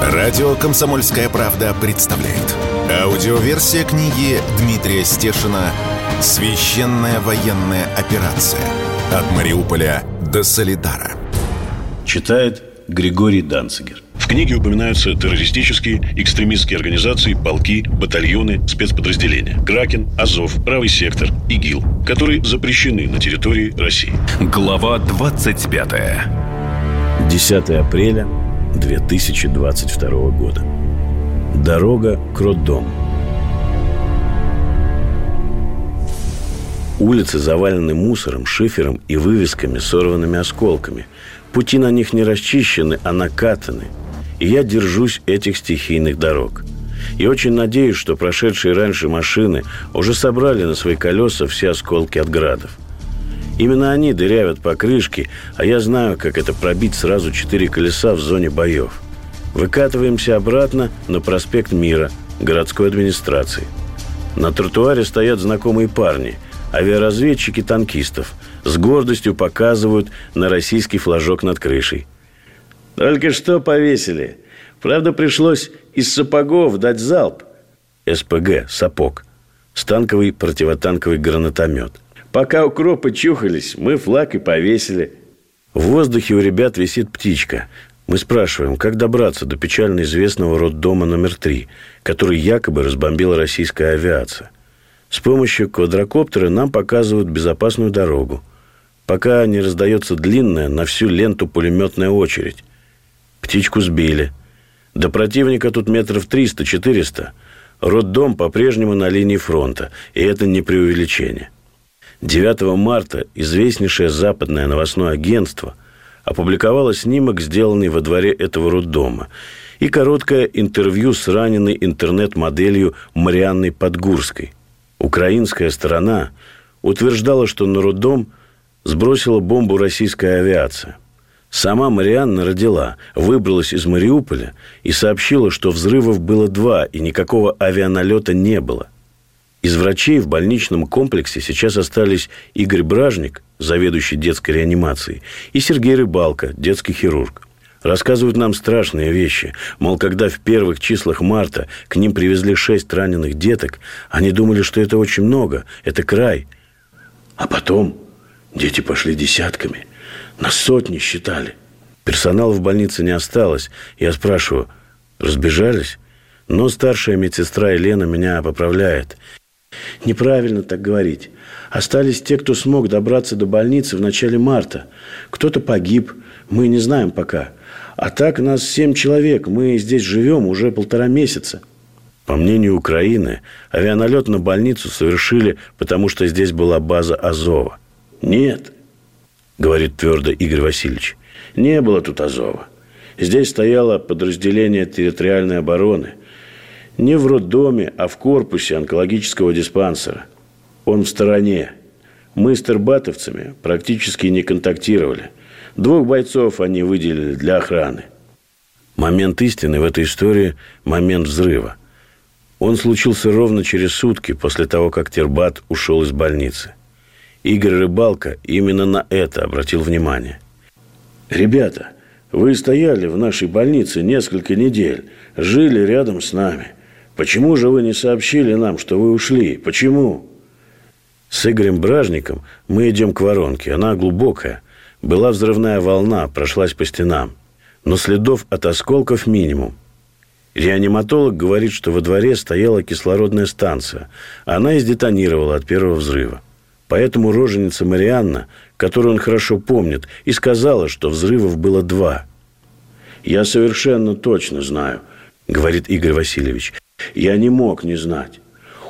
Радио «Комсомольская правда» представляет. Аудиоверсия книги Дмитрия Стешина «Священная военная операция. От Мариуполя до Солидара». Читает Григорий Данцигер. В книге упоминаются террористические, экстремистские организации, полки, батальоны, спецподразделения. Кракен, Азов, Правый сектор, ИГИЛ, которые запрещены на территории России. Глава 25. 10 апреля 2022 года. Дорога к роддому. Улицы завалены мусором, шифером и вывесками, сорванными осколками. Пути на них не расчищены, а накатаны. И я держусь этих стихийных дорог. И очень надеюсь, что прошедшие раньше машины уже собрали на свои колеса все осколки от градов. Именно они дырявят покрышки, а я знаю, как это пробить сразу четыре колеса в зоне боев. Выкатываемся обратно на проспект Мира, городской администрации. На тротуаре стоят знакомые парни, авиаразведчики танкистов. С гордостью показывают на российский флажок над крышей. Только что повесили. Правда, пришлось из сапогов дать залп. СПГ, сапог. Станковый противотанковый гранатомет. Пока укропы чухались, мы флаг и повесили. В воздухе у ребят висит птичка. Мы спрашиваем, как добраться до печально известного роддома номер три, который якобы разбомбила российская авиация. С помощью квадрокоптера нам показывают безопасную дорогу, пока не раздается длинная на всю ленту пулеметная очередь. Птичку сбили. До противника тут метров 300-400. Роддом по-прежнему на линии фронта, и это не преувеличение. 9 марта известнейшее западное новостное агентство опубликовало снимок, сделанный во дворе этого роддома, и короткое интервью с раненой интернет-моделью Марианной Подгурской. Украинская сторона утверждала, что на роддом сбросила бомбу российская авиация. Сама Марианна родила, выбралась из Мариуполя и сообщила, что взрывов было два и никакого авианалета не было. Из врачей в больничном комплексе сейчас остались Игорь Бражник, заведующий детской реанимацией, и Сергей Рыбалка, детский хирург. Рассказывают нам страшные вещи. Мол, когда в первых числах марта к ним привезли шесть раненых деток, они думали, что это очень много, это край. А потом дети пошли десятками, на сотни считали. Персонала в больнице не осталось. Я спрашиваю, разбежались? Но старшая медсестра Елена меня поправляет. Неправильно так говорить. Остались те, кто смог добраться до больницы в начале марта. Кто-то погиб, мы не знаем пока. А так нас семь человек, мы здесь живем уже полтора месяца. По мнению Украины, авианалет на больницу совершили, потому что здесь была база Азова. Нет, говорит твердо Игорь Васильевич, не было тут Азова. Здесь стояло подразделение территориальной обороны – не в роддоме, а в корпусе онкологического диспансера. Он в стороне. Мы с тербатовцами практически не контактировали. Двух бойцов они выделили для охраны. Момент истины в этой истории – момент взрыва. Он случился ровно через сутки после того, как Тербат ушел из больницы. Игорь Рыбалка именно на это обратил внимание. «Ребята, вы стояли в нашей больнице несколько недель, жили рядом с нами – Почему же вы не сообщили нам, что вы ушли? Почему? С Игорем Бражником мы идем к воронке. Она глубокая. Была взрывная волна, прошлась по стенам. Но следов от осколков минимум. Реаниматолог говорит, что во дворе стояла кислородная станция. Она издетонировала от первого взрыва. Поэтому роженица Марианна, которую он хорошо помнит, и сказала, что взрывов было два. «Я совершенно точно знаю», – говорит Игорь Васильевич. Я не мог не знать.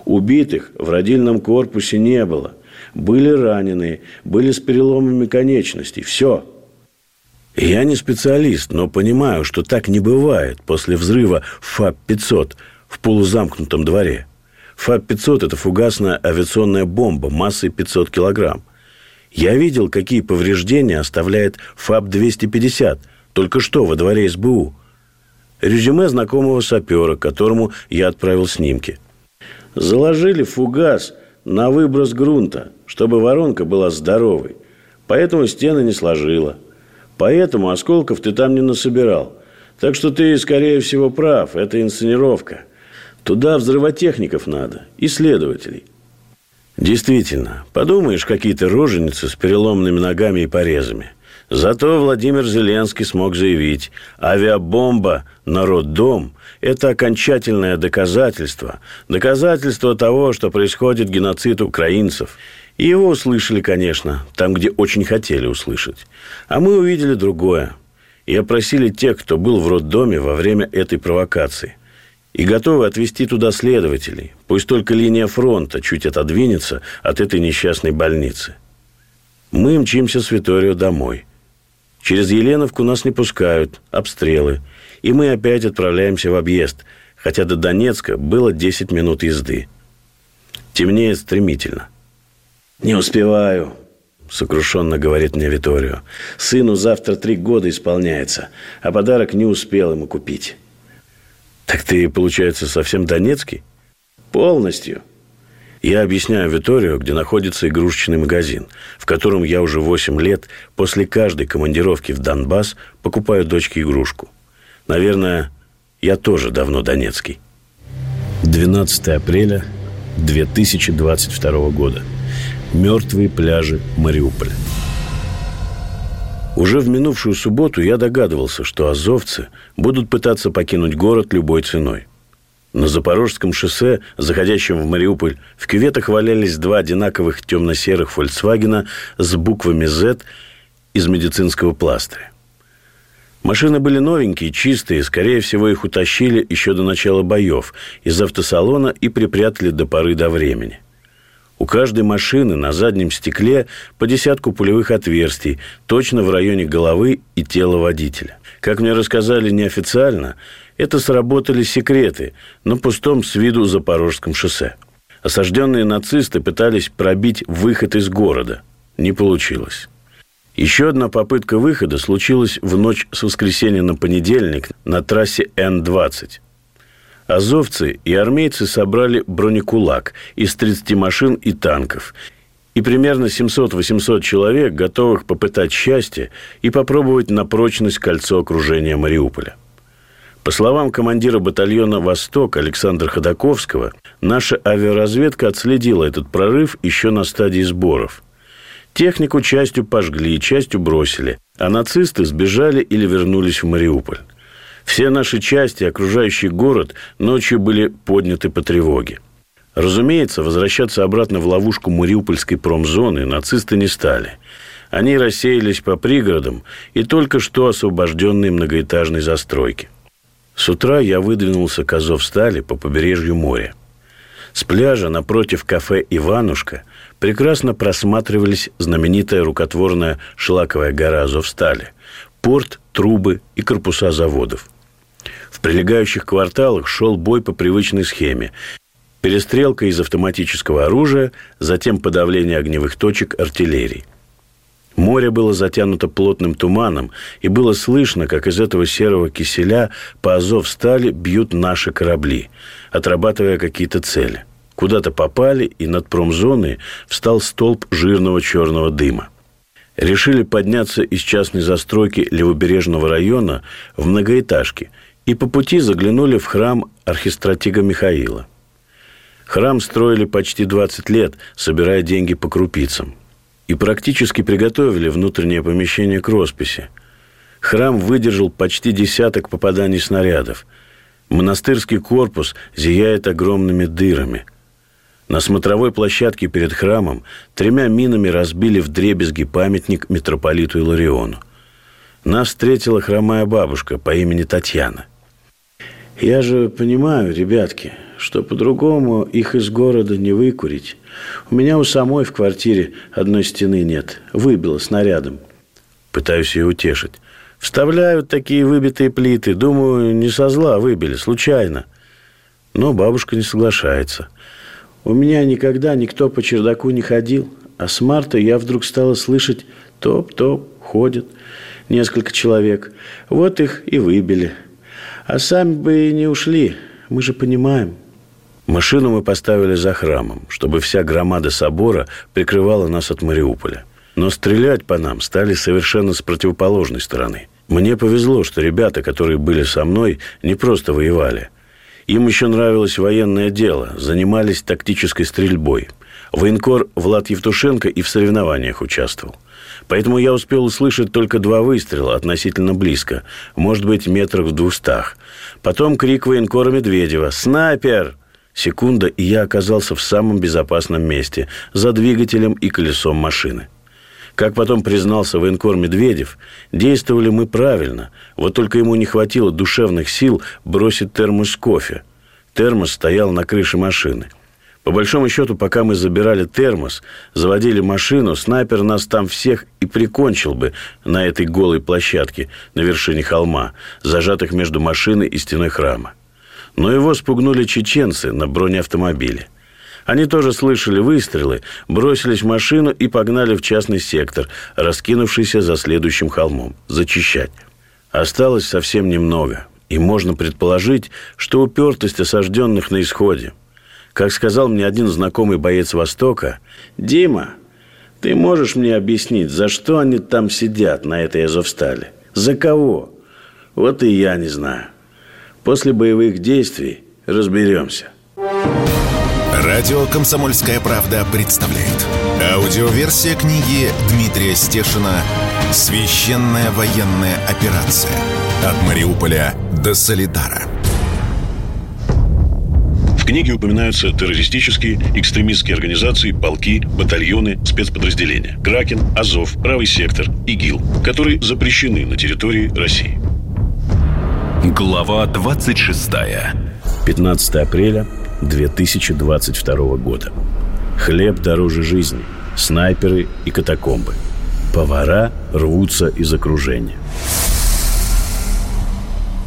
Убитых в родильном корпусе не было. Были раненые, были с переломами конечностей. Все. Я не специалист, но понимаю, что так не бывает после взрыва ФАП-500 в полузамкнутом дворе. ФАП-500 – это фугасная авиационная бомба массой 500 килограмм. Я видел, какие повреждения оставляет ФАП-250 только что во дворе СБУ – резюме знакомого сапера, которому я отправил снимки. Заложили фугас на выброс грунта, чтобы воронка была здоровой. Поэтому стены не сложила. Поэтому осколков ты там не насобирал. Так что ты, скорее всего, прав. Это инсценировка. Туда взрывотехников надо, исследователей. Действительно, подумаешь, какие-то роженицы с переломными ногами и порезами. Зато Владимир Зеленский смог заявить, авиабомба на роддом – это окончательное доказательство, доказательство того, что происходит геноцид украинцев. И его услышали, конечно, там, где очень хотели услышать. А мы увидели другое. И опросили тех, кто был в роддоме во время этой провокации и готовы отвезти туда следователей. Пусть только линия фронта чуть отодвинется от этой несчастной больницы. Мы мчимся с Виторио домой. Через Еленовку нас не пускают, обстрелы. И мы опять отправляемся в объезд, хотя до Донецка было 10 минут езды. Темнеет стремительно. «Не успеваю», – сокрушенно говорит мне Виторио. «Сыну завтра три года исполняется, а подарок не успел ему купить». Так ты, получается, совсем донецкий? Полностью. Я объясняю Виторию, где находится игрушечный магазин, в котором я уже 8 лет после каждой командировки в Донбасс покупаю дочке игрушку. Наверное, я тоже давно донецкий. 12 апреля 2022 года. Мертвые пляжи Мариуполя. Уже в минувшую субботу я догадывался, что азовцы будут пытаться покинуть город любой ценой. На Запорожском шоссе, заходящем в Мариуполь, в кюветах валялись два одинаковых темно-серых «Фольксвагена» с буквами «З» из медицинского пластыря. Машины были новенькие, чистые, скорее всего, их утащили еще до начала боев из автосалона и припрятали до поры до времени – у каждой машины на заднем стекле по десятку пулевых отверстий, точно в районе головы и тела водителя. Как мне рассказали неофициально, это сработали секреты на пустом с виду Запорожском шоссе. Осажденные нацисты пытались пробить выход из города. Не получилось. Еще одна попытка выхода случилась в ночь с воскресенья на понедельник на трассе Н-20. Азовцы и армейцы собрали бронекулак из 30 машин и танков. И примерно 700-800 человек, готовых попытать счастье и попробовать на прочность кольцо окружения Мариуполя. По словам командира батальона «Восток» Александра Ходаковского, наша авиаразведка отследила этот прорыв еще на стадии сборов. Технику частью пожгли, частью бросили, а нацисты сбежали или вернулись в Мариуполь. Все наши части, окружающий город, ночью были подняты по тревоге. Разумеется, возвращаться обратно в ловушку Мариупольской промзоны нацисты не стали. Они рассеялись по пригородам и только что освобожденной многоэтажной застройки. С утра я выдвинулся к Азовстали по побережью моря. С пляжа напротив кафе «Иванушка» прекрасно просматривались знаменитая рукотворная шлаковая гора Азовстали, порт, трубы и корпуса заводов. В прилегающих кварталах шел бой по привычной схеме. Перестрелка из автоматического оружия, затем подавление огневых точек артиллерии. Море было затянуто плотным туманом, и было слышно, как из этого серого киселя по азов стали бьют наши корабли, отрабатывая какие-то цели. Куда-то попали, и над промзоной встал столб жирного черного дыма решили подняться из частной застройки Левобережного района в многоэтажки и по пути заглянули в храм архистратига Михаила. Храм строили почти 20 лет, собирая деньги по крупицам. И практически приготовили внутреннее помещение к росписи. Храм выдержал почти десяток попаданий снарядов. Монастырский корпус зияет огромными дырами – на смотровой площадке перед храмом тремя минами разбили в дребезги памятник митрополиту Илариону. Нас встретила хромая бабушка по имени Татьяна. Я же понимаю, ребятки, что по-другому их из города не выкурить. У меня у самой в квартире одной стены нет. Выбило снарядом. Пытаюсь ее утешить. Вставляют такие выбитые плиты. Думаю, не со зла выбили, случайно. Но бабушка не соглашается – у меня никогда никто по чердаку не ходил, а с марта я вдруг стала слышать топ-топ, ходят несколько человек. Вот их и выбили. А сами бы и не ушли, мы же понимаем. Машину мы поставили за храмом, чтобы вся громада собора прикрывала нас от Мариуполя. Но стрелять по нам стали совершенно с противоположной стороны. Мне повезло, что ребята, которые были со мной, не просто воевали. Им еще нравилось военное дело, занимались тактической стрельбой. Военкор Влад Евтушенко и в соревнованиях участвовал. Поэтому я успел услышать только два выстрела относительно близко, может быть, метрах в двухстах. Потом крик военкора Медведева «Снайпер!» Секунда, и я оказался в самом безопасном месте, за двигателем и колесом машины. Как потом признался военкор Медведев, действовали мы правильно, вот только ему не хватило душевных сил бросить термос кофе. Термос стоял на крыше машины. По большому счету, пока мы забирали термос, заводили машину, снайпер нас там всех и прикончил бы на этой голой площадке на вершине холма, зажатых между машиной и стеной храма. Но его спугнули чеченцы на бронеавтомобиле. Они тоже слышали выстрелы, бросились в машину и погнали в частный сектор, раскинувшийся за следующим холмом, зачищать. Осталось совсем немного, и можно предположить, что упертость осажденных на исходе. Как сказал мне один знакомый боец Востока, «Дима, ты можешь мне объяснить, за что они там сидят на этой Азовстале? За кого? Вот и я не знаю. После боевых действий разберемся». Радио «Комсомольская правда» представляет. Аудиоверсия книги Дмитрия Стешина «Священная военная операция. От Мариуполя до Солидара». В книге упоминаются террористические, экстремистские организации, полки, батальоны, спецподразделения. Кракен, Азов, Правый сектор, ИГИЛ, которые запрещены на территории России. Глава 26 15 апреля 2022 года. Хлеб дороже жизни. Снайперы и катакомбы. Повара рвутся из окружения.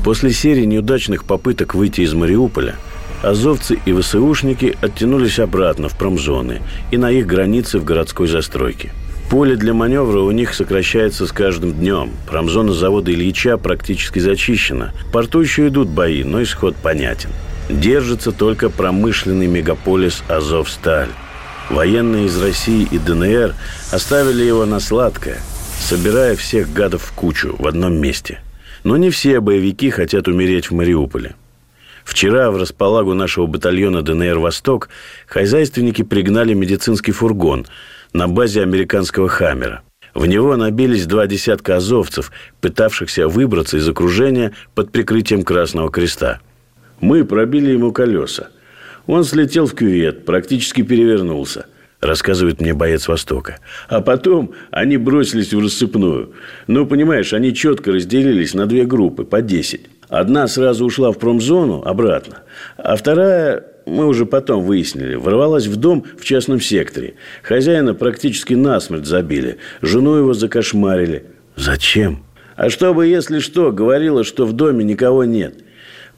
После серии неудачных попыток выйти из Мариуполя, азовцы и ВСУшники оттянулись обратно в промзоны и на их границы в городской застройке. Поле для маневра у них сокращается с каждым днем. Промзона завода Ильича практически зачищена. Порту еще идут бои, но исход понятен – держится только промышленный мегаполис Азовсталь. Военные из России и ДНР оставили его на сладкое, собирая всех гадов в кучу в одном месте. Но не все боевики хотят умереть в Мариуполе. Вчера в располагу нашего батальона ДНР «Восток» хозяйственники пригнали медицинский фургон на базе американского «Хаммера». В него набились два десятка азовцев, пытавшихся выбраться из окружения под прикрытием Красного Креста – мы пробили ему колеса. Он слетел в кювет, практически перевернулся, рассказывает мне боец Востока. А потом они бросились в рассыпную. Ну, понимаешь, они четко разделились на две группы, по 10. Одна сразу ушла в промзону, обратно. А вторая, мы уже потом выяснили, ворвалась в дом в частном секторе. Хозяина практически насмерть забили. Жену его закошмарили. Зачем? А чтобы, если что, говорила, что в доме никого нет.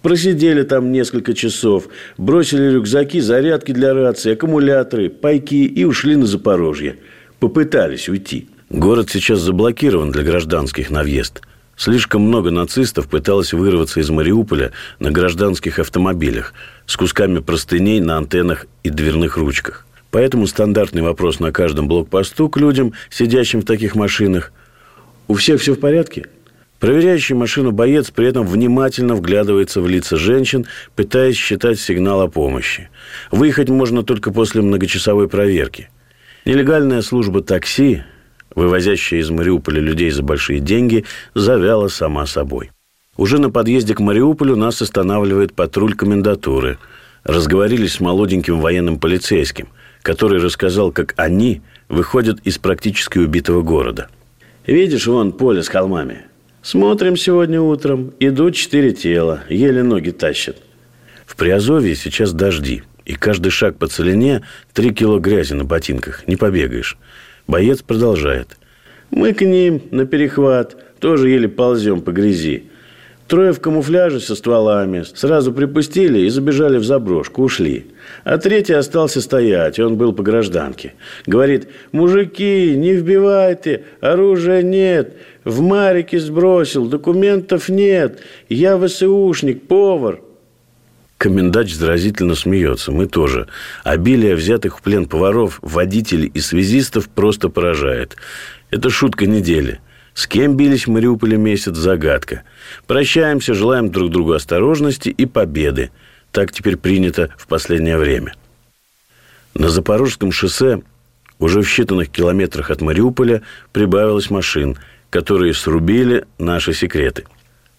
Просидели там несколько часов, бросили рюкзаки, зарядки для рации, аккумуляторы, пайки и ушли на Запорожье. Попытались уйти. Город сейчас заблокирован для гражданских на въезд. Слишком много нацистов пыталось вырваться из Мариуполя на гражданских автомобилях с кусками простыней на антеннах и дверных ручках. Поэтому стандартный вопрос на каждом блокпосту к людям, сидящим в таких машинах. У всех все в порядке? Проверяющий машину боец при этом внимательно вглядывается в лица женщин, пытаясь считать сигнал о помощи. Выехать можно только после многочасовой проверки. Нелегальная служба такси, вывозящая из Мариуполя людей за большие деньги, завяла сама собой. Уже на подъезде к Мариуполю нас останавливает патруль комендатуры. Разговорились с молоденьким военным полицейским, который рассказал, как они выходят из практически убитого города. «Видишь, вон поле с холмами. Смотрим сегодня утром. Идут четыре тела. Еле ноги тащат. В Приазовье сейчас дожди. И каждый шаг по целине – три кило грязи на ботинках. Не побегаешь. Боец продолжает. Мы к ним на перехват. Тоже еле ползем по грязи. Трое в камуфляже со стволами. Сразу припустили и забежали в заброшку. Ушли. А третий остался стоять. Он был по гражданке. Говорит, мужики, не вбивайте, оружия нет. В Марике сбросил, документов нет. Я ВСУшник, повар. Комендач заразительно смеется. Мы тоже. Обилие взятых в плен поваров, водителей и связистов просто поражает. Это шутка недели. С кем бились в Мариуполе месяц – загадка. Прощаемся, желаем друг другу осторожности и победы. Так теперь принято в последнее время. На Запорожском шоссе уже в считанных километрах от Мариуполя прибавилось машин, которые срубили наши секреты.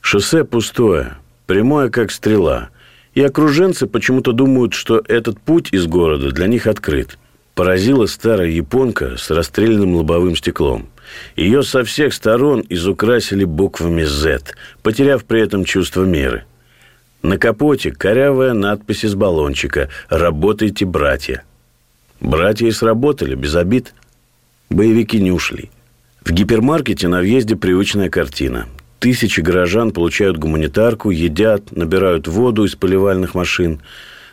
Шоссе пустое, прямое как стрела. И окруженцы почему-то думают, что этот путь из города для них открыт. Поразила старая японка с расстрелянным лобовым стеклом – ее со всех сторон изукрасили буквами Z, потеряв при этом чувство меры. На капоте корявая надпись из баллончика «Работайте, братья». Братья и сработали, без обид. Боевики не ушли. В гипермаркете на въезде привычная картина. Тысячи горожан получают гуманитарку, едят, набирают воду из поливальных машин.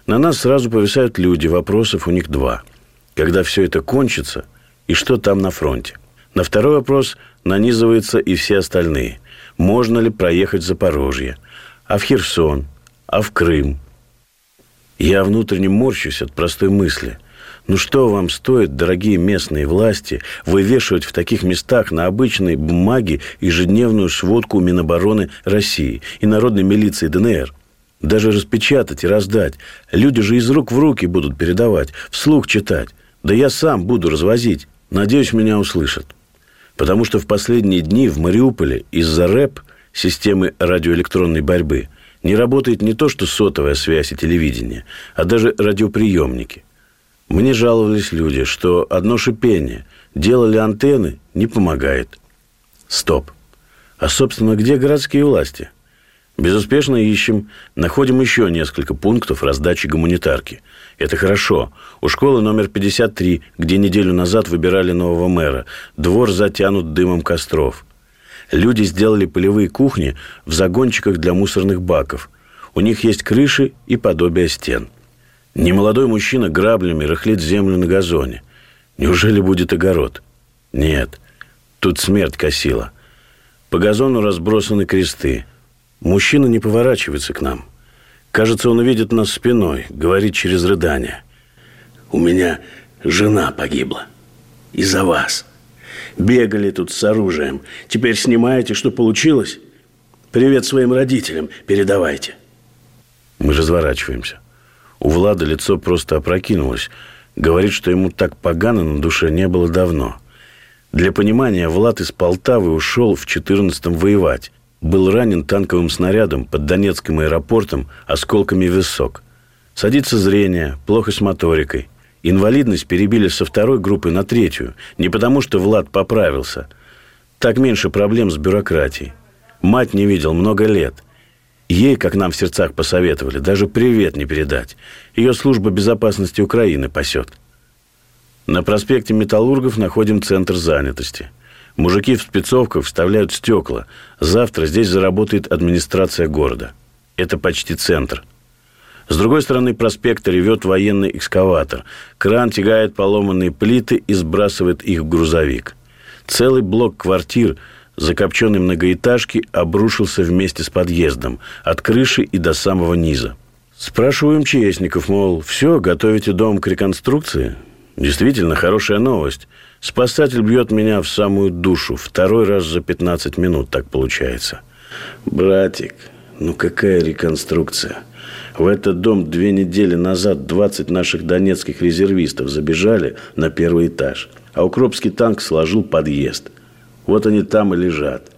На нас сразу повисают люди, вопросов у них два. Когда все это кончится, и что там на фронте? На второй вопрос нанизываются и все остальные. Можно ли проехать в Запорожье? А в Херсон? А в Крым? Я внутренне морщусь от простой мысли. Ну что вам стоит, дорогие местные власти, вывешивать в таких местах на обычной бумаге ежедневную сводку Минобороны России и народной милиции ДНР? Даже распечатать и раздать. Люди же из рук в руки будут передавать, вслух читать. Да я сам буду развозить. Надеюсь, меня услышат. Потому что в последние дни в Мариуполе из-за РЭП, системы радиоэлектронной борьбы, не работает не то что сотовая связь и телевидение, а даже радиоприемники. Мне жаловались люди, что одно шипение делали антенны не помогает. Стоп. А, собственно, где городские власти? Безуспешно ищем, находим еще несколько пунктов раздачи гуманитарки. Это хорошо. У школы номер 53, где неделю назад выбирали нового мэра, двор затянут дымом костров. Люди сделали полевые кухни в загончиках для мусорных баков. У них есть крыши и подобие стен. Немолодой мужчина граблями рыхлит землю на газоне. Неужели будет огород? Нет. Тут смерть косила. По газону разбросаны кресты – Мужчина не поворачивается к нам. Кажется, он увидит нас спиной, говорит через рыдание. «У меня жена погибла. Из-за вас. Бегали тут с оружием. Теперь снимаете, что получилось? Привет своим родителям передавайте». Мы разворачиваемся. У Влада лицо просто опрокинулось. Говорит, что ему так погано на душе не было давно. Для понимания, Влад из Полтавы ушел в 14-м воевать был ранен танковым снарядом под Донецким аэропортом осколками висок. Садится зрение, плохо с моторикой. Инвалидность перебили со второй группы на третью, не потому что Влад поправился. Так меньше проблем с бюрократией. Мать не видел много лет. Ей, как нам в сердцах посоветовали, даже привет не передать. Ее служба безопасности Украины пасет. На проспекте Металлургов находим центр занятости – Мужики в спецовках вставляют стекла. Завтра здесь заработает администрация города. Это почти центр. С другой стороны проспекта ревет военный экскаватор. Кран тягает поломанные плиты и сбрасывает их в грузовик. Целый блок квартир закопченной многоэтажки обрушился вместе с подъездом, от крыши и до самого низа. Спрашиваю МЧСников, мол, все, готовите дом к реконструкции? Действительно, хорошая новость. Спасатель бьет меня в самую душу. Второй раз за 15 минут так получается. Братик, ну какая реконструкция? В этот дом две недели назад 20 наших донецких резервистов забежали на первый этаж. А укропский танк сложил подъезд. Вот они там и лежат.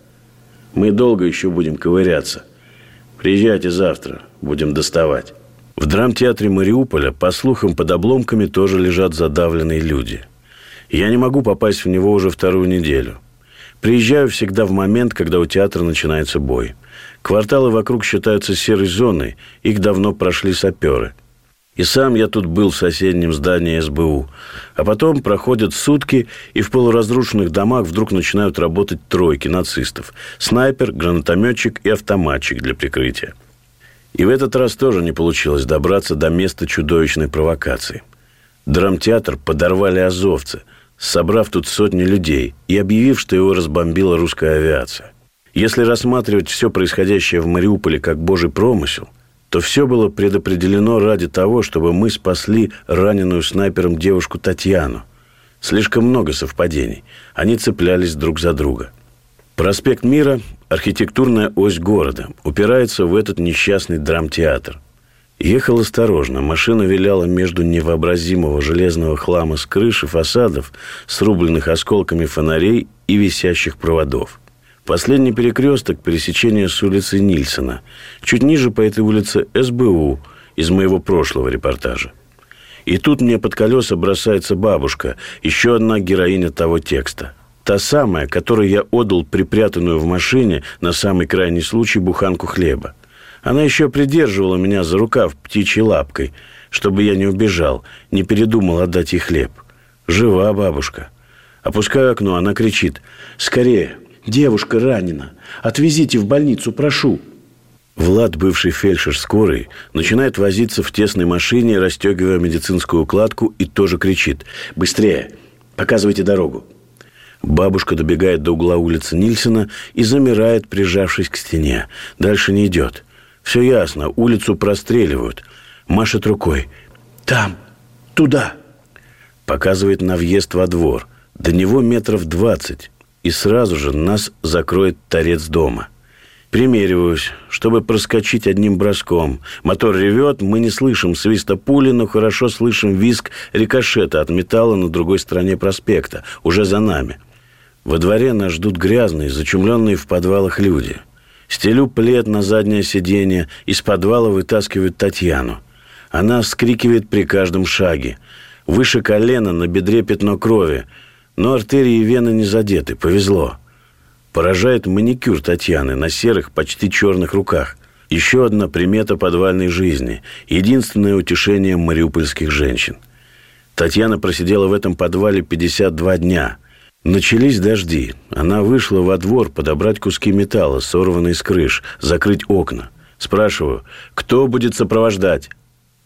Мы долго еще будем ковыряться. Приезжайте завтра, будем доставать. В драмтеатре Мариуполя, по слухам, под обломками тоже лежат задавленные люди. Я не могу попасть в него уже вторую неделю. Приезжаю всегда в момент, когда у театра начинается бой. Кварталы вокруг считаются серой зоной, их давно прошли саперы. И сам я тут был в соседнем здании СБУ. А потом проходят сутки, и в полуразрушенных домах вдруг начинают работать тройки нацистов. Снайпер, гранатометчик и автоматчик для прикрытия. И в этот раз тоже не получилось добраться до места чудовищной провокации. Драмтеатр подорвали азовцы, собрав тут сотни людей и объявив, что его разбомбила русская авиация. Если рассматривать все происходящее в Мариуполе как божий промысел, то все было предопределено ради того, чтобы мы спасли раненую снайпером девушку Татьяну. Слишком много совпадений. Они цеплялись друг за друга. Проспект Мира – архитектурная ось города, упирается в этот несчастный драмтеатр. Ехал осторожно, машина виляла между невообразимого железного хлама с крыши фасадов, срубленных осколками фонарей и висящих проводов. Последний перекресток – пересечение с улицы Нильсона. Чуть ниже по этой улице – СБУ из моего прошлого репортажа. И тут мне под колеса бросается бабушка, еще одна героиня того текста. Та самая, которой я отдал припрятанную в машине на самый крайний случай буханку хлеба. Она еще придерживала меня за рукав птичьей лапкой, чтобы я не убежал, не передумал отдать ей хлеб. Жива бабушка. Опускаю окно, она кричит. «Скорее! Девушка ранена! Отвезите в больницу, прошу!» Влад, бывший фельдшер скорой, начинает возиться в тесной машине, расстегивая медицинскую укладку и тоже кричит. «Быстрее! Показывайте дорогу!» Бабушка добегает до угла улицы Нильсона и замирает, прижавшись к стене. Дальше не идет. Все ясно, улицу простреливают. Машет рукой. «Там! Туда!» Показывает на въезд во двор. До него метров двадцать. И сразу же нас закроет торец дома. Примериваюсь, чтобы проскочить одним броском. Мотор ревет, мы не слышим свиста пули, но хорошо слышим визг рикошета от металла на другой стороне проспекта, уже за нами. Во дворе нас ждут грязные, зачумленные в подвалах люди. Стелю плед на заднее сиденье, из подвала вытаскивают Татьяну. Она вскрикивает при каждом шаге. Выше колена, на бедре пятно крови. Но артерии и вены не задеты, повезло. Поражает маникюр Татьяны на серых, почти черных руках. Еще одна примета подвальной жизни. Единственное утешение мариупольских женщин. Татьяна просидела в этом подвале 52 дня – Начались дожди. Она вышла во двор подобрать куски металла, сорванные с крыш, закрыть окна. Спрашиваю, кто будет сопровождать?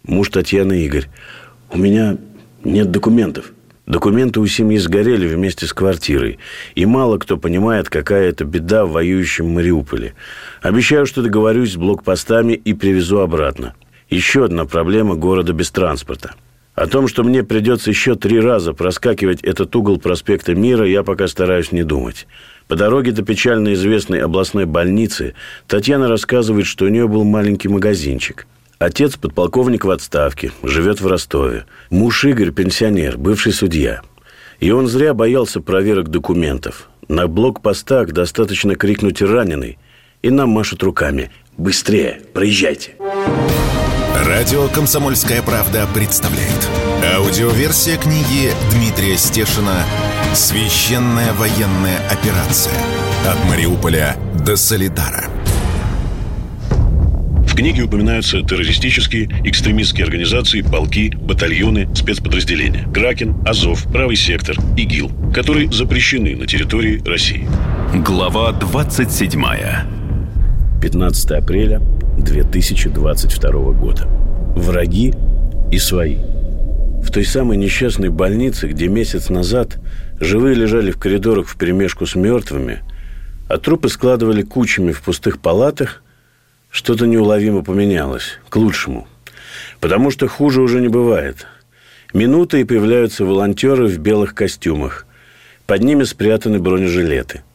Муж Татьяны Игорь. У меня нет документов. Документы у семьи сгорели вместе с квартирой. И мало кто понимает, какая это беда в воюющем Мариуполе. Обещаю, что договорюсь с блокпостами и привезу обратно. Еще одна проблема города без транспорта – о том, что мне придется еще три раза проскакивать этот угол проспекта Мира, я пока стараюсь не думать. По дороге до печально известной областной больницы Татьяна рассказывает, что у нее был маленький магазинчик. Отец подполковник в отставке, живет в Ростове. Муж Игорь пенсионер, бывший судья. И он зря боялся проверок документов. На блокпостах достаточно крикнуть «раненый», и нам машут руками. «Быстрее, проезжайте!» Радио «Комсомольская правда» представляет. Аудиоверсия книги Дмитрия Стешина «Священная военная операция. От Мариуполя до Солидара». В книге упоминаются террористические, экстремистские организации, полки, батальоны, спецподразделения. Кракен, Азов, Правый сектор, ИГИЛ, которые запрещены на территории России. Глава 27 15 апреля 2022 года. Враги и свои. В той самой несчастной больнице, где месяц назад живые лежали в коридорах в перемешку с мертвыми, а трупы складывали кучами в пустых палатах, что-то неуловимо поменялось, к лучшему. Потому что хуже уже не бывает. Минуты и появляются волонтеры в белых костюмах. Под ними спрятаны бронежилеты –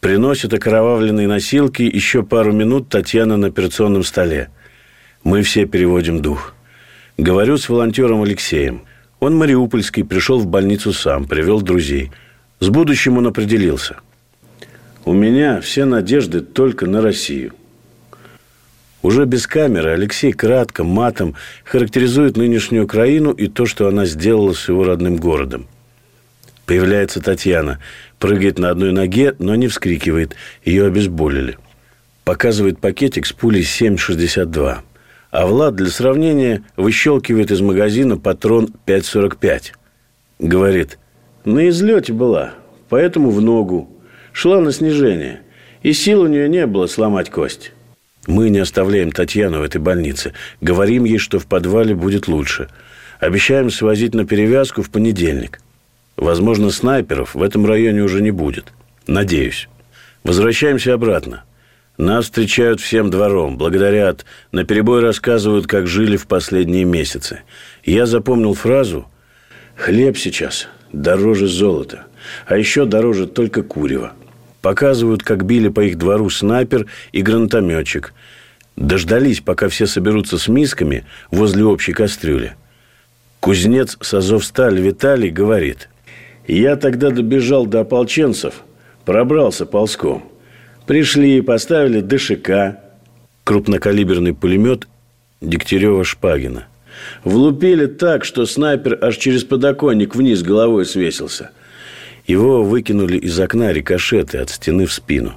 Приносит окровавленные носилки. Еще пару минут Татьяна на операционном столе. Мы все переводим дух. Говорю с волонтером Алексеем. Он мариупольский, пришел в больницу сам, привел друзей. С будущим он определился. У меня все надежды только на Россию. Уже без камеры Алексей кратко, матом характеризует нынешнюю Украину и то, что она сделала с его родным городом. Появляется Татьяна – Прыгает на одной ноге, но не вскрикивает. Ее обезболили. Показывает пакетик с пулей 7,62. А Влад для сравнения выщелкивает из магазина патрон 5,45. Говорит, на излете была, поэтому в ногу. Шла на снижение. И сил у нее не было сломать кость. Мы не оставляем Татьяну в этой больнице. Говорим ей, что в подвале будет лучше. Обещаем свозить на перевязку в понедельник. Возможно, снайперов в этом районе уже не будет. Надеюсь. Возвращаемся обратно. Нас встречают всем двором, благодарят, наперебой рассказывают, как жили в последние месяцы. Я запомнил фразу «Хлеб сейчас дороже золота, а еще дороже только курева». Показывают, как били по их двору снайпер и гранатометчик. Дождались, пока все соберутся с мисками возле общей кастрюли. Кузнец с Азовсталь Виталий говорит. «Я тогда добежал до ополченцев, пробрался ползком. Пришли и поставили ДШК, крупнокалиберный пулемет Дегтярева-Шпагина. Влупили так, что снайпер аж через подоконник вниз головой свесился. Его выкинули из окна рикошеты от стены в спину.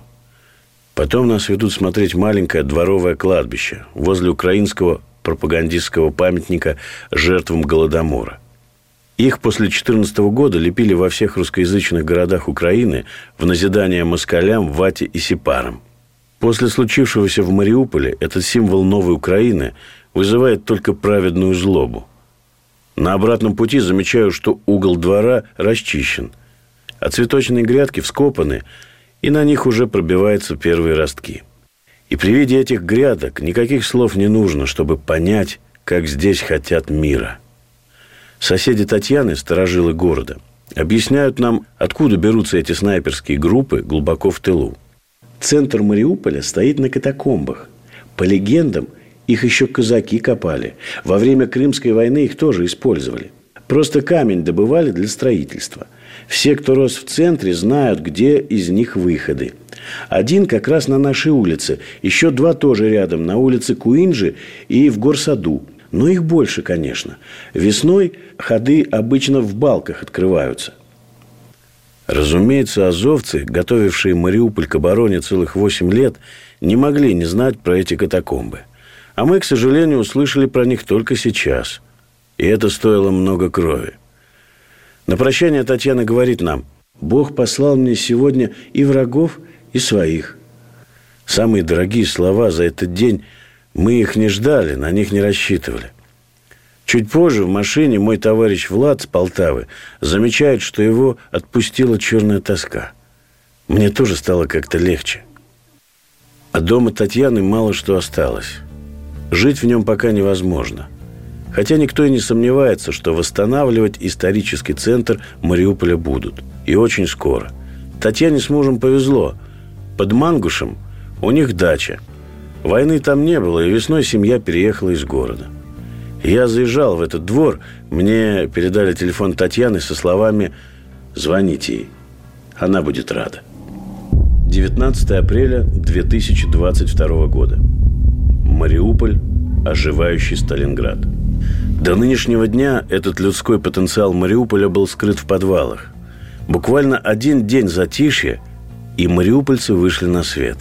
Потом нас ведут смотреть маленькое дворовое кладбище возле украинского пропагандистского памятника жертвам Голодомора. Их после 14 года лепили во всех русскоязычных городах Украины в назидание москалям, вате и сепарам. После случившегося в Мариуполе этот символ новой Украины вызывает только праведную злобу. На обратном пути замечаю, что угол двора расчищен – а цветочные грядки вскопаны, и на них уже пробиваются первые ростки. И при виде этих грядок никаких слов не нужно, чтобы понять, как здесь хотят мира. Соседи Татьяны, сторожилы города, объясняют нам, откуда берутся эти снайперские группы глубоко в тылу. Центр Мариуполя стоит на катакомбах. По легендам, их еще казаки копали. Во время Крымской войны их тоже использовали. Просто камень добывали для строительства – все, кто рос в центре, знают, где из них выходы. Один как раз на нашей улице, еще два тоже рядом, на улице Куинджи и в Горсаду. Но их больше, конечно. Весной ходы обычно в балках открываются. Разумеется, азовцы, готовившие Мариуполь к обороне целых восемь лет, не могли не знать про эти катакомбы. А мы, к сожалению, услышали про них только сейчас. И это стоило много крови. На прощание Татьяна говорит нам, «Бог послал мне сегодня и врагов, и своих». Самые дорогие слова за этот день, мы их не ждали, на них не рассчитывали. Чуть позже в машине мой товарищ Влад с Полтавы замечает, что его отпустила черная тоска. Мне тоже стало как-то легче. А дома Татьяны мало что осталось. Жить в нем пока невозможно – Хотя никто и не сомневается, что восстанавливать исторический центр Мариуполя будут. И очень скоро. Татьяне с мужем повезло. Под Мангушем у них дача. Войны там не было, и весной семья переехала из города. Я заезжал в этот двор, мне передали телефон Татьяны со словами «Звоните ей, она будет рада». 19 апреля 2022 года. Мариуполь, оживающий Сталинград. До нынешнего дня этот людской потенциал Мариуполя был скрыт в подвалах. Буквально один день затишья, и мариупольцы вышли на свет.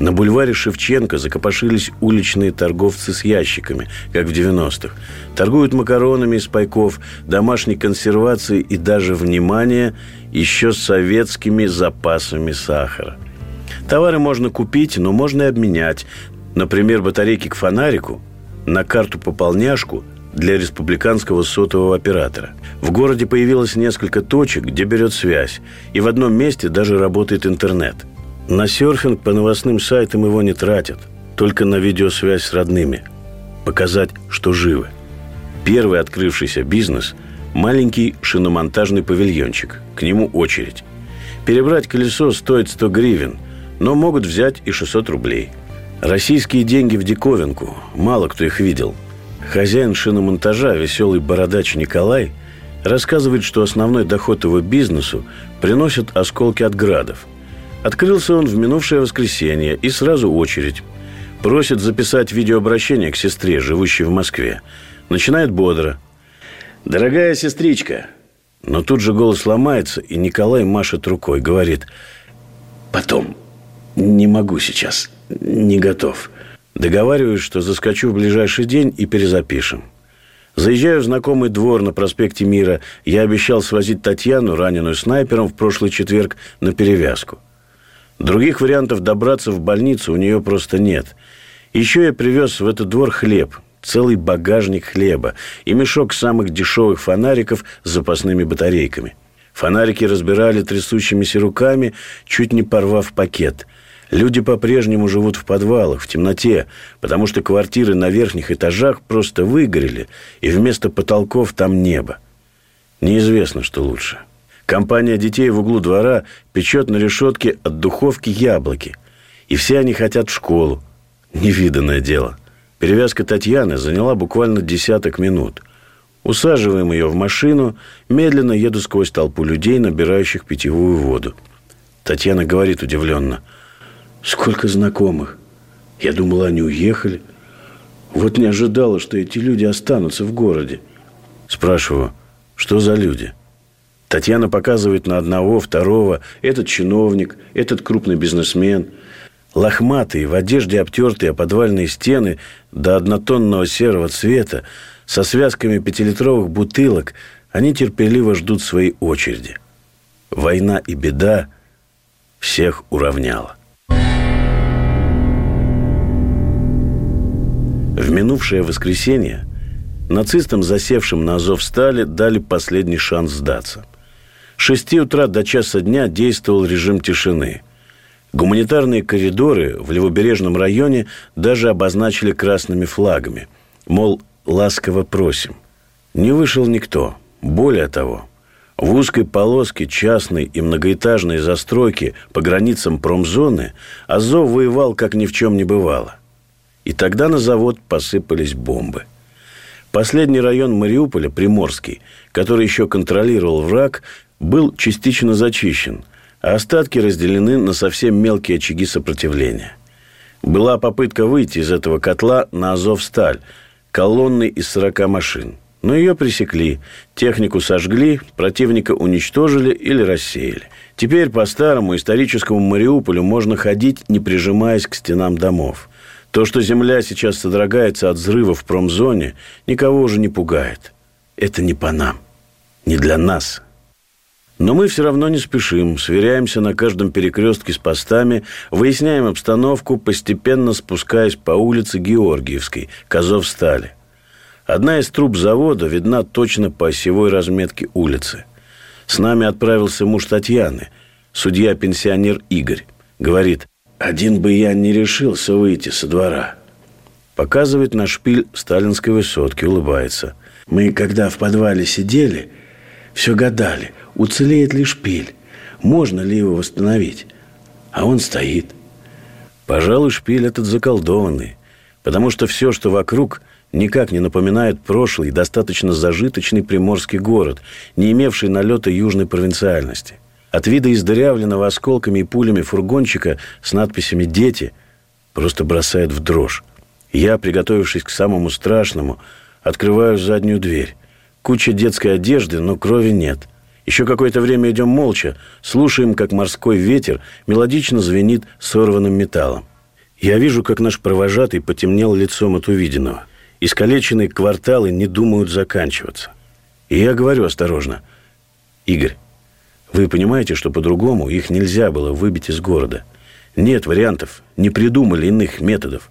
На бульваре Шевченко закопошились уличные торговцы с ящиками, как в 90-х. Торгуют макаронами из пайков, домашней консервацией и даже, внимание, еще советскими запасами сахара. Товары можно купить, но можно и обменять. Например, батарейки к фонарику на карту пополняшку – для республиканского сотового оператора. В городе появилось несколько точек, где берет связь, и в одном месте даже работает интернет. На серфинг по новостным сайтам его не тратят, только на видеосвязь с родными. Показать, что живы. Первый открывшийся бизнес – маленький шиномонтажный павильончик. К нему очередь. Перебрать колесо стоит 100 гривен, но могут взять и 600 рублей. Российские деньги в диковинку. Мало кто их видел – Хозяин шиномонтажа, веселый бородач Николай, рассказывает, что основной доход его бизнесу приносят осколки от градов. Открылся он в минувшее воскресенье, и сразу очередь. Просит записать видеообращение к сестре, живущей в Москве. Начинает бодро. «Дорогая сестричка!» Но тут же голос ломается, и Николай машет рукой, говорит «Потом, не могу сейчас, не готов». Договариваюсь, что заскочу в ближайший день и перезапишем. Заезжаю в знакомый двор на проспекте Мира. Я обещал свозить Татьяну, раненую снайпером, в прошлый четверг на перевязку. Других вариантов добраться в больницу у нее просто нет. Еще я привез в этот двор хлеб, целый багажник хлеба и мешок самых дешевых фонариков с запасными батарейками. Фонарики разбирали трясущимися руками, чуть не порвав пакет – Люди по-прежнему живут в подвалах, в темноте, потому что квартиры на верхних этажах просто выгорели, и вместо потолков там небо. Неизвестно, что лучше. Компания детей в углу двора печет на решетке от духовки яблоки. И все они хотят в школу. Невиданное дело. Перевязка Татьяны заняла буквально десяток минут. Усаживаем ее в машину, медленно еду сквозь толпу людей, набирающих питьевую воду. Татьяна говорит удивленно. «Сколько знакомых! Я думала, они уехали. Вот не ожидала, что эти люди останутся в городе». Спрашиваю, что за люди? Татьяна показывает на одного, второго. Этот чиновник, этот крупный бизнесмен. Лохматые, в одежде обтертые о подвальные стены до однотонного серого цвета, со связками пятилитровых бутылок, они терпеливо ждут своей очереди. Война и беда всех уравняла. В минувшее воскресенье нацистам, засевшим на Азов стали, дали последний шанс сдаться. С 6 утра до часа дня действовал режим тишины. Гуманитарные коридоры в левобережном районе даже обозначили красными флагами. Мол, ласково просим. Не вышел никто. Более того, в узкой полоске частной и многоэтажной застройки по границам промзоны Азов воевал, как ни в чем не бывало. И тогда на завод посыпались бомбы. Последний район Мариуполя, Приморский, который еще контролировал враг, был частично зачищен, а остатки разделены на совсем мелкие очаги сопротивления. Была попытка выйти из этого котла на Азовсталь, колонной из 40 машин – но ее пресекли, технику сожгли, противника уничтожили или рассеяли. Теперь по старому историческому Мариуполю можно ходить, не прижимаясь к стенам домов. То, что земля сейчас содрогается от взрыва в промзоне, никого уже не пугает. Это не по нам, не для нас. Но мы все равно не спешим, сверяемся на каждом перекрестке с постами, выясняем обстановку, постепенно спускаясь по улице Георгиевской, Казов-Стали – Одна из труб завода видна точно по осевой разметке улицы. С нами отправился муж Татьяны, судья-пенсионер Игорь. Говорит, один бы я не решился выйти со двора. Показывает на шпиль сталинской высотки, улыбается. Мы, когда в подвале сидели, все гадали, уцелеет ли шпиль, можно ли его восстановить. А он стоит. Пожалуй, шпиль этот заколдованный, потому что все, что вокруг – никак не напоминает прошлый, достаточно зажиточный приморский город, не имевший налета южной провинциальности. От вида издырявленного осколками и пулями фургончика с надписями «Дети» просто бросает в дрожь. Я, приготовившись к самому страшному, открываю заднюю дверь. Куча детской одежды, но крови нет. Еще какое-то время идем молча, слушаем, как морской ветер мелодично звенит сорванным металлом. Я вижу, как наш провожатый потемнел лицом от увиденного – Искалеченные кварталы не думают заканчиваться. И я говорю осторожно. Игорь, вы понимаете, что по-другому их нельзя было выбить из города. Нет вариантов, не придумали иных методов.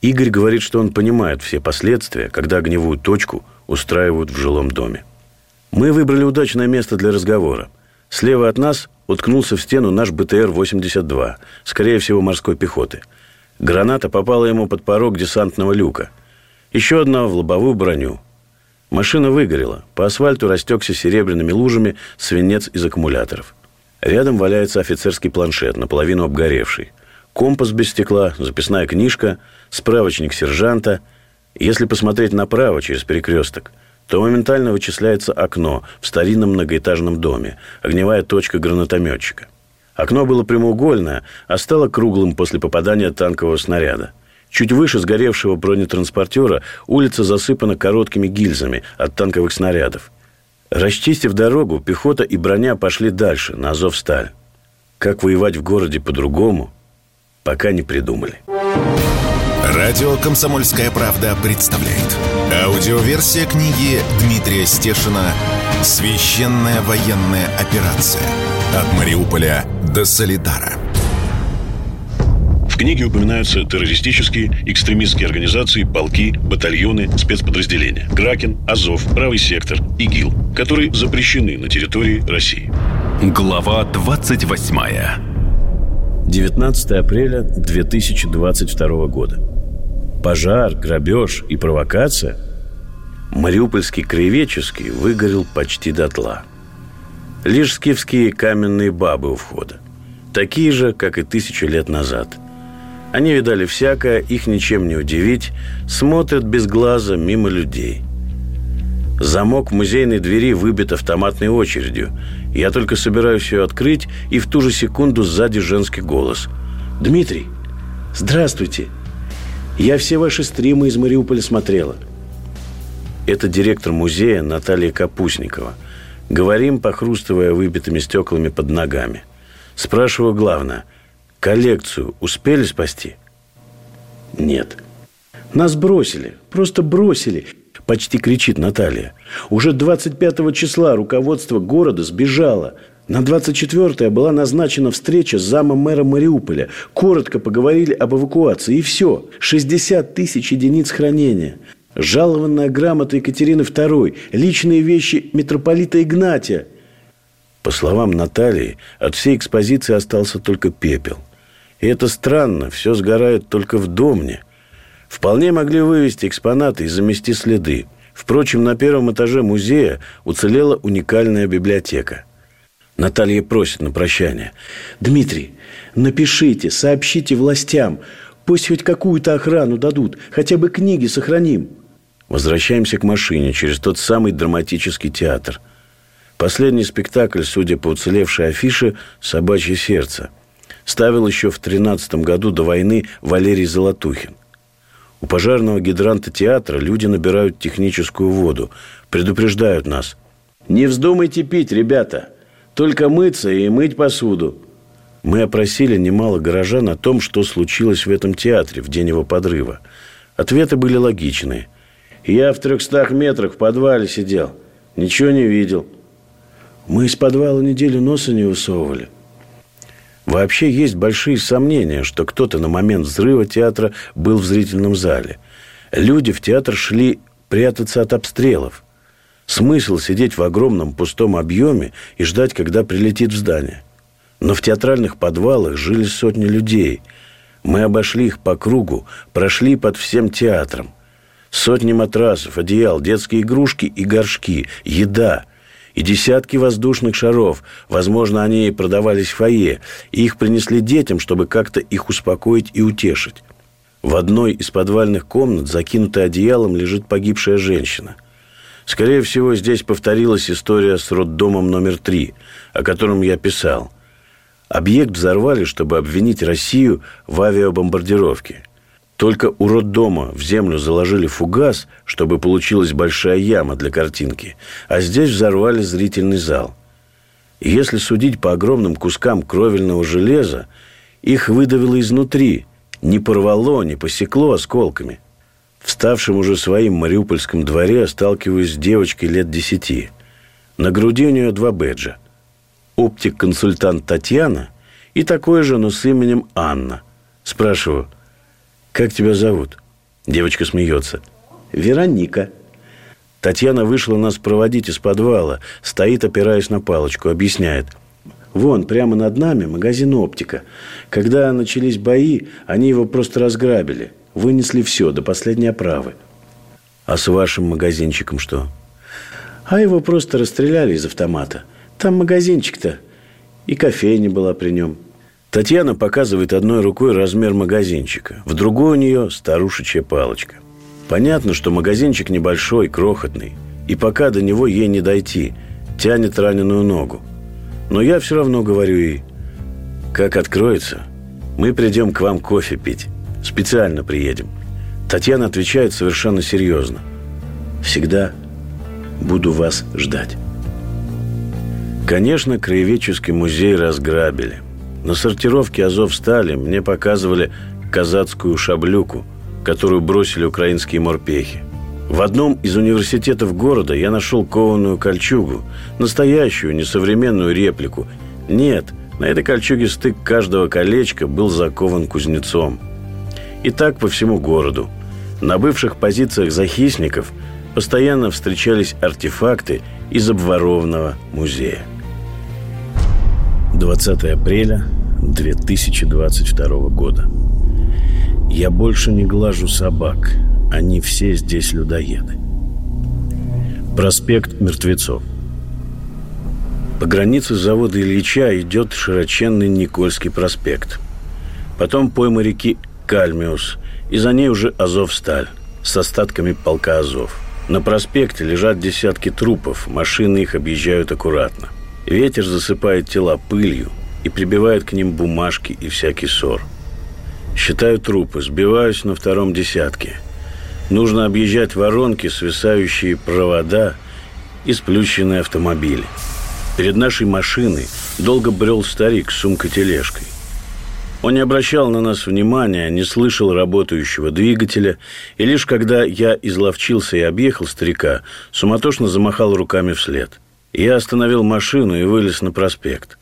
Игорь говорит, что он понимает все последствия, когда огневую точку устраивают в жилом доме. Мы выбрали удачное место для разговора. Слева от нас уткнулся в стену наш БТР-82, скорее всего, морской пехоты. Граната попала ему под порог десантного люка – еще одна в лобовую броню. Машина выгорела. По асфальту растекся серебряными лужами свинец из аккумуляторов. Рядом валяется офицерский планшет, наполовину обгоревший. Компас без стекла, записная книжка, справочник сержанта. Если посмотреть направо через перекресток, то моментально вычисляется окно в старинном многоэтажном доме, огневая точка гранатометчика. Окно было прямоугольное, а стало круглым после попадания танкового снаряда. Чуть выше сгоревшего бронетранспортера улица засыпана короткими гильзами от танковых снарядов. Расчистив дорогу, пехота и броня пошли дальше, на Азовсталь. Как воевать в городе по-другому, пока не придумали. Радио «Комсомольская правда» представляет. Аудиоверсия книги Дмитрия Стешина «Священная военная операция. От Мариуполя до Солидара» книге упоминаются террористические, экстремистские организации, полки, батальоны, спецподразделения. Кракен, Азов, Правый сектор, ИГИЛ, которые запрещены на территории России. Глава 28 19 апреля 2022 года. Пожар, грабеж и провокация Мариупольский краеведческий выгорел почти дотла. Лишь скифские каменные бабы у входа. Такие же, как и тысячу лет назад. Они видали всякое, их ничем не удивить, смотрят без глаза мимо людей. Замок музейной двери выбит автоматной очередью. Я только собираюсь ее открыть, и в ту же секунду сзади женский голос. «Дмитрий, здравствуйте! Я все ваши стримы из Мариуполя смотрела». Это директор музея Наталья Капустникова. Говорим, похрустывая выбитыми стеклами под ногами. Спрашиваю главное. Коллекцию успели спасти? Нет. Нас бросили. Просто бросили. Почти кричит Наталья. Уже 25 числа руководство города сбежало. На 24-е была назначена встреча с замом мэра Мариуполя. Коротко поговорили об эвакуации. И все. 60 тысяч единиц хранения. Жалованная грамота Екатерины II. Личные вещи митрополита Игнатия. По словам Натальи, от всей экспозиции остался только пепел. И это странно, все сгорает только в домне – Вполне могли вывести экспонаты и замести следы. Впрочем, на первом этаже музея уцелела уникальная библиотека. Наталья просит на прощание. «Дмитрий, напишите, сообщите властям. Пусть хоть какую-то охрану дадут. Хотя бы книги сохраним». Возвращаемся к машине через тот самый драматический театр. Последний спектакль, судя по уцелевшей афише, «Собачье сердце». Ставил еще в 13 году до войны Валерий Золотухин. У пожарного гидранта театра люди набирают техническую воду. Предупреждают нас. «Не вздумайте пить, ребята. Только мыться и мыть посуду». Мы опросили немало горожан о том, что случилось в этом театре в день его подрыва. Ответы были логичные. «Я в трехстах метрах в подвале сидел. Ничего не видел». Мы из подвала неделю носа не высовывали. Вообще есть большие сомнения, что кто-то на момент взрыва театра был в зрительном зале. Люди в театр шли прятаться от обстрелов. Смысл сидеть в огромном пустом объеме и ждать, когда прилетит в здание. Но в театральных подвалах жили сотни людей. Мы обошли их по кругу, прошли под всем театром. Сотни матрасов, одеял, детские игрушки и горшки, еда – и десятки воздушных шаров. Возможно, они продавались в фойе, и их принесли детям, чтобы как-то их успокоить и утешить. В одной из подвальных комнат, закинутой одеялом, лежит погибшая женщина. Скорее всего, здесь повторилась история с роддомом номер три, о котором я писал. Объект взорвали, чтобы обвинить Россию в авиабомбардировке. Только у роддома в землю заложили фугас, чтобы получилась большая яма для картинки, а здесь взорвали зрительный зал. Если судить по огромным кускам кровельного железа, их выдавило изнутри, не порвало, не посекло осколками. В ставшем уже своим мариупольском дворе сталкиваюсь с девочкой лет десяти. На груди у нее два бэджа. Оптик-консультант Татьяна и такой же, но с именем Анна. Спрашиваю – «Как тебя зовут?» Девочка смеется. «Вероника». Татьяна вышла нас проводить из подвала. Стоит, опираясь на палочку. Объясняет. Вон, прямо над нами магазин «Оптика». Когда начались бои, они его просто разграбили. Вынесли все, до последней оправы. А с вашим магазинчиком что? А его просто расстреляли из автомата. Там магазинчик-то. И кофейня была при нем. Татьяна показывает одной рукой размер магазинчика, в другой у нее старушечья палочка. Понятно, что магазинчик небольшой, крохотный, и пока до него ей не дойти, тянет раненую ногу. Но я все равно говорю ей, как откроется, мы придем к вам кофе пить. Специально приедем. Татьяна отвечает совершенно серьезно. Всегда буду вас ждать. Конечно, краеведческий музей разграбили. На сортировке Азовстали мне показывали казацкую шаблюку, которую бросили украинские морпехи. В одном из университетов города я нашел кованую кольчугу, настоящую, несовременную реплику. Нет, на этой кольчуге стык каждого колечка был закован кузнецом. И так по всему городу. На бывших позициях захисников постоянно встречались артефакты из обворованного музея. 20 апреля 2022 года. Я больше не глажу собак. Они все здесь людоеды. Проспект Мертвецов. По границе завода Ильича идет широченный Никольский проспект. Потом пойма реки Кальмиус, и за ней уже Азовсталь с остатками полка Азов. На проспекте лежат десятки трупов, машины их объезжают аккуратно. Ветер засыпает тела пылью и прибивает к ним бумажки и всякий ссор. Считаю трупы, сбиваюсь на втором десятке. Нужно объезжать воронки, свисающие провода и сплющенные автомобили. Перед нашей машиной долго брел старик с сумкой-тележкой. Он не обращал на нас внимания, не слышал работающего двигателя, и лишь когда я изловчился и объехал старика, суматошно замахал руками вслед. Я остановил машину и вылез на проспект.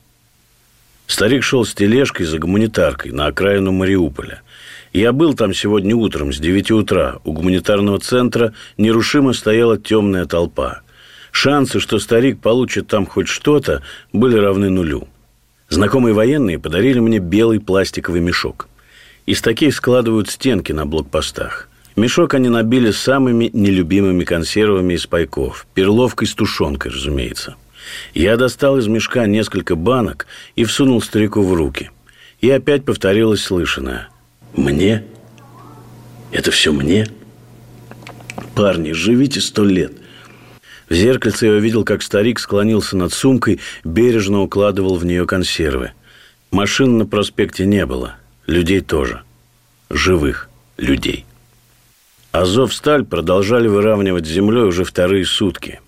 Старик шел с тележкой за гуманитаркой на окраину Мариуполя. Я был там сегодня утром с 9 утра. У гуманитарного центра нерушимо стояла темная толпа. Шансы, что старик получит там хоть что-то, были равны нулю. Знакомые военные подарили мне белый пластиковый мешок. Из таких складывают стенки на блокпостах. Мешок они набили самыми нелюбимыми консервами из пайков. Перловкой с тушенкой, разумеется. Я достал из мешка несколько банок и всунул старику в руки. И опять повторилось слышанное. «Мне? Это все мне? Парни, живите сто лет!» В зеркальце я увидел, как старик склонился над сумкой, бережно укладывал в нее консервы. Машин на проспекте не было. Людей тоже. Живых людей. Азов-сталь продолжали выравнивать землей уже вторые сутки.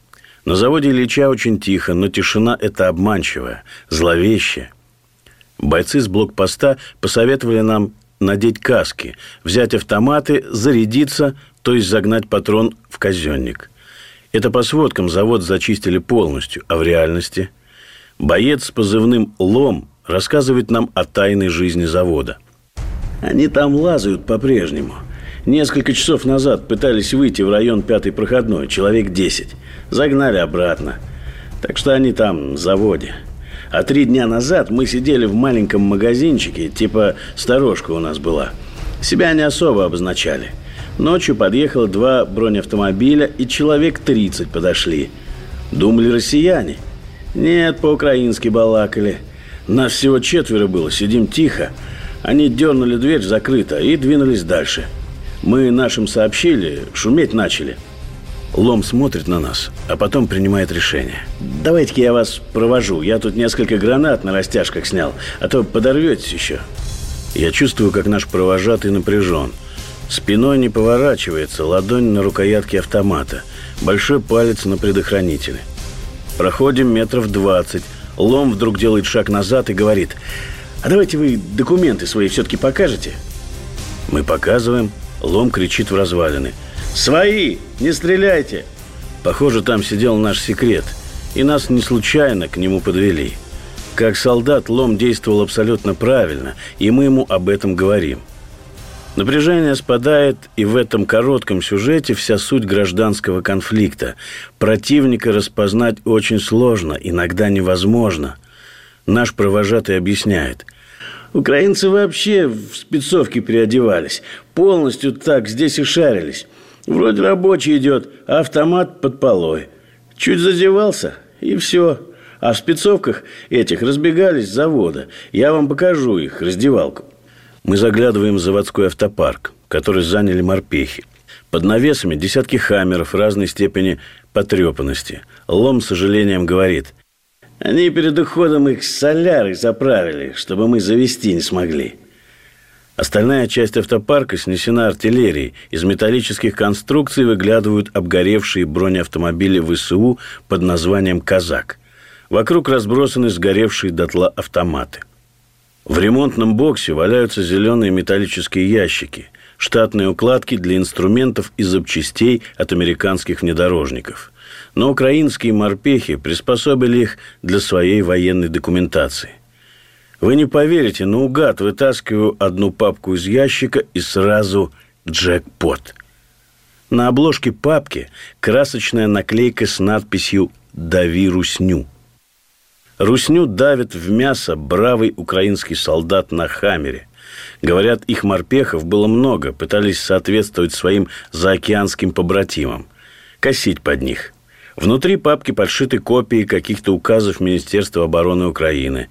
На заводе Ильича очень тихо, но тишина это обманчивая, зловещая. Бойцы с блокпоста посоветовали нам надеть каски, взять автоматы, зарядиться, то есть загнать патрон в казенник – это по сводкам завод зачистили полностью, а в реальности боец с позывным «Лом» рассказывает нам о тайной жизни завода. Они там лазают по-прежнему. Несколько часов назад пытались выйти в район пятой проходной, человек 10. Загнали обратно. Так что они там, в заводе. А три дня назад мы сидели в маленьком магазинчике, типа сторожка у нас была. Себя не особо обозначали – Ночью подъехало два бронеавтомобиля, и человек 30 подошли. Думали россияне. Нет, по-украински балакали. Нас всего четверо было, сидим тихо. Они дернули дверь закрыто и двинулись дальше. Мы нашим сообщили, шуметь начали. Лом смотрит на нас, а потом принимает решение. Давайте-ка я вас провожу. Я тут несколько гранат на растяжках снял, а то подорветесь еще. Я чувствую, как наш провожатый напряжен – Спиной не поворачивается, ладонь на рукоятке автомата, большой палец на предохранителе. Проходим метров двадцать. Лом вдруг делает шаг назад и говорит, «А давайте вы документы свои все-таки покажете?» Мы показываем. Лом кричит в развалины. «Свои! Не стреляйте!» Похоже, там сидел наш секрет, и нас не случайно к нему подвели. Как солдат Лом действовал абсолютно правильно, и мы ему об этом говорим – Напряжение спадает, и в этом коротком сюжете вся суть гражданского конфликта. Противника распознать очень сложно, иногда невозможно. Наш провожатый объясняет. Украинцы вообще в спецовке переодевались. Полностью так здесь и шарились. Вроде рабочий идет, а автомат под полой. Чуть задевался, и все. А в спецовках этих разбегались с завода. Я вам покажу их, раздевалку. Мы заглядываем в заводской автопарк, который заняли морпехи. Под навесами десятки хаммеров разной степени потрепанности. Лом с сожалением говорит, они перед уходом их солярой заправили, чтобы мы завести не смогли. Остальная часть автопарка снесена артиллерией. Из металлических конструкций выглядывают обгоревшие бронеавтомобили ВСУ под названием «Казак». Вокруг разбросаны сгоревшие дотла автоматы. В ремонтном боксе валяются зеленые металлические ящики, штатные укладки для инструментов и запчастей от американских внедорожников. Но украинские морпехи приспособили их для своей военной документации. Вы не поверите, наугад вытаскиваю одну папку из ящика и сразу джекпот. На обложке папки красочная наклейка с надписью «Дави русню». Русню давит в мясо бравый украинский солдат на хамере. Говорят, их морпехов было много, пытались соответствовать своим заокеанским побратимам. Косить под них. Внутри папки подшиты копии каких-то указов Министерства обороны Украины.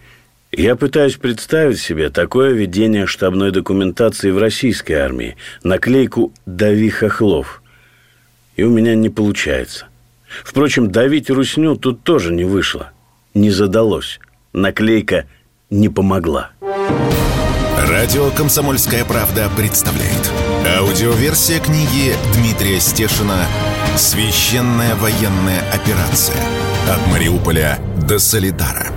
Я пытаюсь представить себе такое ведение штабной документации в российской армии. Наклейку «Дави Хохлов». И у меня не получается. Впрочем, давить русню тут тоже не вышло. Не задалось. Наклейка не помогла. Радио «Комсомольская правда» представляет. Аудиоверсия книги Дмитрия Стешина «Священная военная операция. От Мариуполя до Солидара».